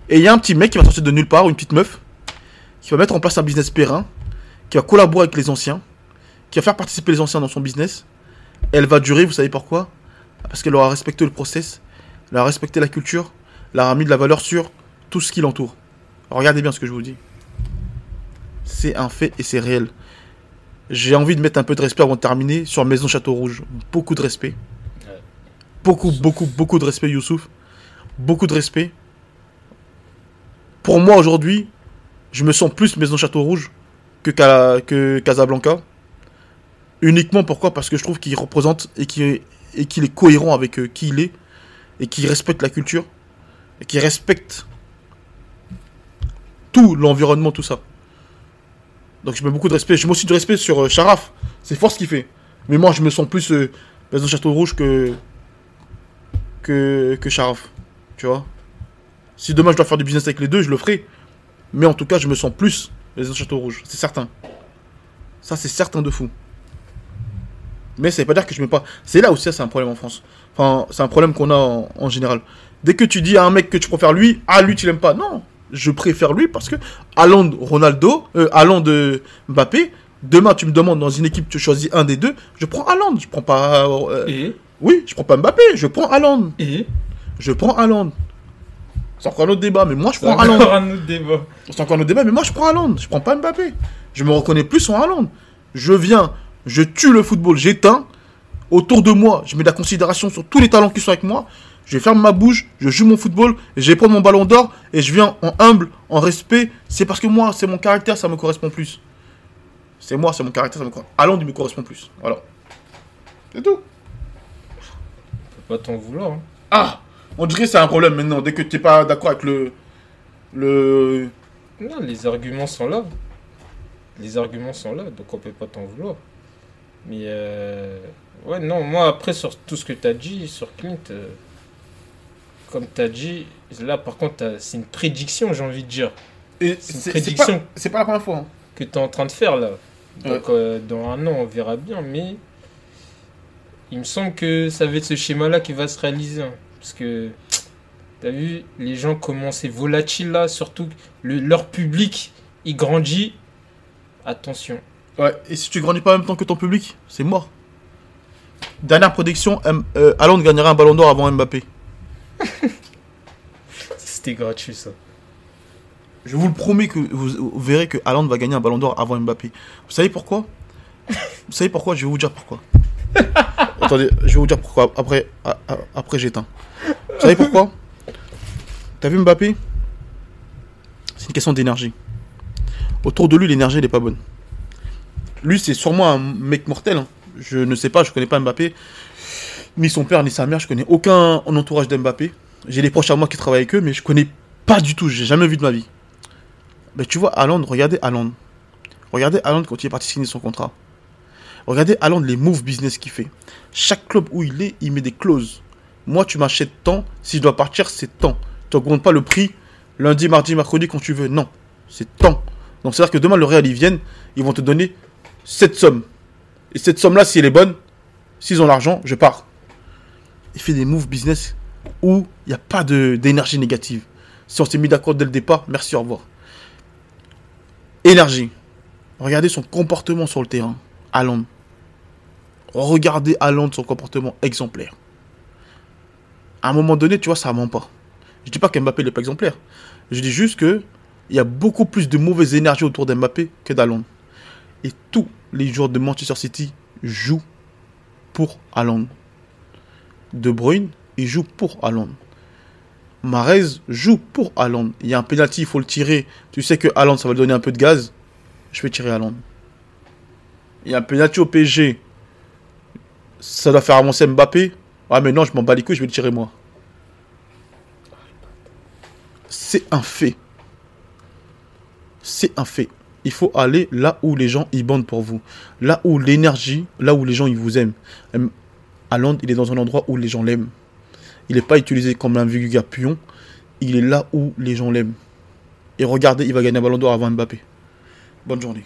Et il y a un petit mec qui va sortir de nulle part, une petite meuf, qui va mettre en place un business périn, qui va collaborer avec les anciens, qui va faire participer les anciens dans son business. Elle va durer, vous savez pourquoi? Parce qu'elle aura respecté le process, elle aura respecté la culture, elle aura mis de la valeur sur tout ce qui l'entoure. Regardez bien ce que je vous dis. C'est un fait et c'est réel. J'ai envie de mettre un peu de respect avant de terminer sur Maison Château Rouge. Beaucoup de respect. Beaucoup, beaucoup, beaucoup de respect, Youssouf. Beaucoup de respect. Pour moi, aujourd'hui, je me sens plus Maison Château Rouge que, Ca- que Casablanca. Uniquement pourquoi? Parce que je trouve qu'il représente et qu'il est, et est cohérent avec euh, qui il est. Et qu'il respecte la culture. Et qu'il respecte tout l'environnement, tout ça. Donc je mets beaucoup de respect. Je mets aussi du respect sur euh, Sharaf. C'est fort ce qu'il fait. Mais moi, je me sens plus euh, Maison Château Rouge que, que, que Sharaf. Tu vois Si demain je dois faire du business avec les deux, je le ferai. Mais en tout cas, je me sens plus Maison Château Rouge. C'est certain. Ça, c'est certain de fou. Mais ça veut pas dire que je mets pas. C'est là aussi, ça, c'est un problème en France. Enfin, c'est un problème qu'on a en, en général. Dès que tu dis à un mec que tu préfères lui, ah, lui, tu l'aimes pas. Non, je préfère lui parce que Haaland, Ronaldo, euh, euh, Mbappé, demain, tu me demandes dans une équipe, tu choisis un des deux, je prends Haaland. Je prends pas. euh, Et? oui, je prends pas Mbappé, je prends Haaland. Et? Je prends Haaland. C'est encore un autre débat, mais moi, je C'est prends encore Haaland. un autre débat. C'est encore un autre débat, mais moi, je prends Haaland. Je prends pas Mbappé. Je me reconnais plus en Haaland. Je viens, je tue le football, j'éteins. Autour de moi, je mets de la considération sur tous les talents qui sont avec moi. Je ferme ma bouche, je joue mon football, et je vais prendre mon ballon d'or, et je viens en humble, en respect. C'est parce que moi, c'est mon caractère, ça me correspond plus. C'est moi, c'est mon caractère, ça me correspond. Haaland, il me correspond plus. Voilà. C'est tout. Faut pas t'en vouloir. hein. Ah On dirait que c'est un problème maintenant, dès que tu n'es pas d'accord avec le. Le. Non, les arguments sont là. Les arguments sont là, donc on peut pas t'en vouloir. Mais euh, ouais, non, moi après sur tout ce que tu as dit sur Clint, euh, comme tu as dit, là par contre c'est une prédiction, j'ai envie de dire, C'est une prédiction. C'est pas, la première fois. hein. que tu es en train de faire là. Donc euh, dans un an on verra bien, mais il me semble que ça va être ce schéma-là qui va se réaliser. hein. Parce que T'as vu, les gens commencent c'est volatile là, surtout le, leur public, il grandit. Attention. Ouais, et si tu grandis pas en même temps que ton public, c'est mort. Dernière prédiction, euh, gagnera un ballon d'or avant Mbappé. C'était gratuit ça. Je vous le promets que vous, vous verrez que Haaland va gagner un ballon d'or avant Mbappé. Vous savez pourquoi? Vous savez pourquoi? Je vais vous dire pourquoi. Attendez, je vais vous dire pourquoi. Après, après j'éteins. Vous savez pourquoi? T'as vu Mbappé? C'est une question d'énergie. Autour de lui, l'énergie n'est pas bonne. Lui, c'est sûrement un mec mortel. hein. Je ne sais pas, je connais pas Mbappé. Ni son père, ni sa mère. Je connais aucun en entourage d'Mbappé. J'ai des proches à moi qui travaillent avec eux, mais je connais pas du tout. J'ai jamais vu de ma vie. Mais tu vois, Haaland, regardez Haaland. Regardez Haaland quand il est parti signer son contrat. Regardez Haaland, les moves business qu'il fait. Chaque club où il est, il met des clauses. Moi, tu m'achètes tant. Si je dois partir, c'est tant. Tu n'augmentes pas le prix lundi, mardi, mercredi quand tu veux. Non. C'est tant. Donc c'est-à-dire que demain, le Real, ils viennent, ils vont te donner cette somme. Et cette somme-là, si elle est bonne, s'ils ont l'argent, je pars. Il fait des moves business où il n'y a pas d'énergie négative. Si on s'est mis d'accord dès le départ, merci, au revoir. Énergie. Regardez son comportement sur le terrain. Haaland. Regardez Haaland, son comportement exemplaire. À un moment donné, tu vois, ça ment pas. Je dis pas qu'Mbappé n'est pas exemplaire. Je dis juste que il y a beaucoup plus de mauvaise énergie autour d'Mbappé que d'Haaland. Et tous les joueurs de Manchester City jouent pour Haaland. De Bruyne, il joue pour Haaland. Marez joue pour Haaland. Il y a un penalty, il faut le tirer. Tu sais que Haaland, ça va lui donner un peu de gaz. Je vais tirer Haaland. Il y a un penalty au PSG. Ça doit faire avancer Mbappé. Ah mais non, je m'en bats les couilles, je vais le tirer moi. C'est un fait. C'est un fait. Il faut aller là où les gens y bandent pour vous. Là où l'énergie, là où les gens vous aiment. Hum, Haaland, il est dans un endroit où les gens l'aiment. Il n'est pas utilisé comme un pion. Il est là où les gens l'aiment. Et regardez, il va gagner un ballon d'or avant Mbappé. Bonne journée.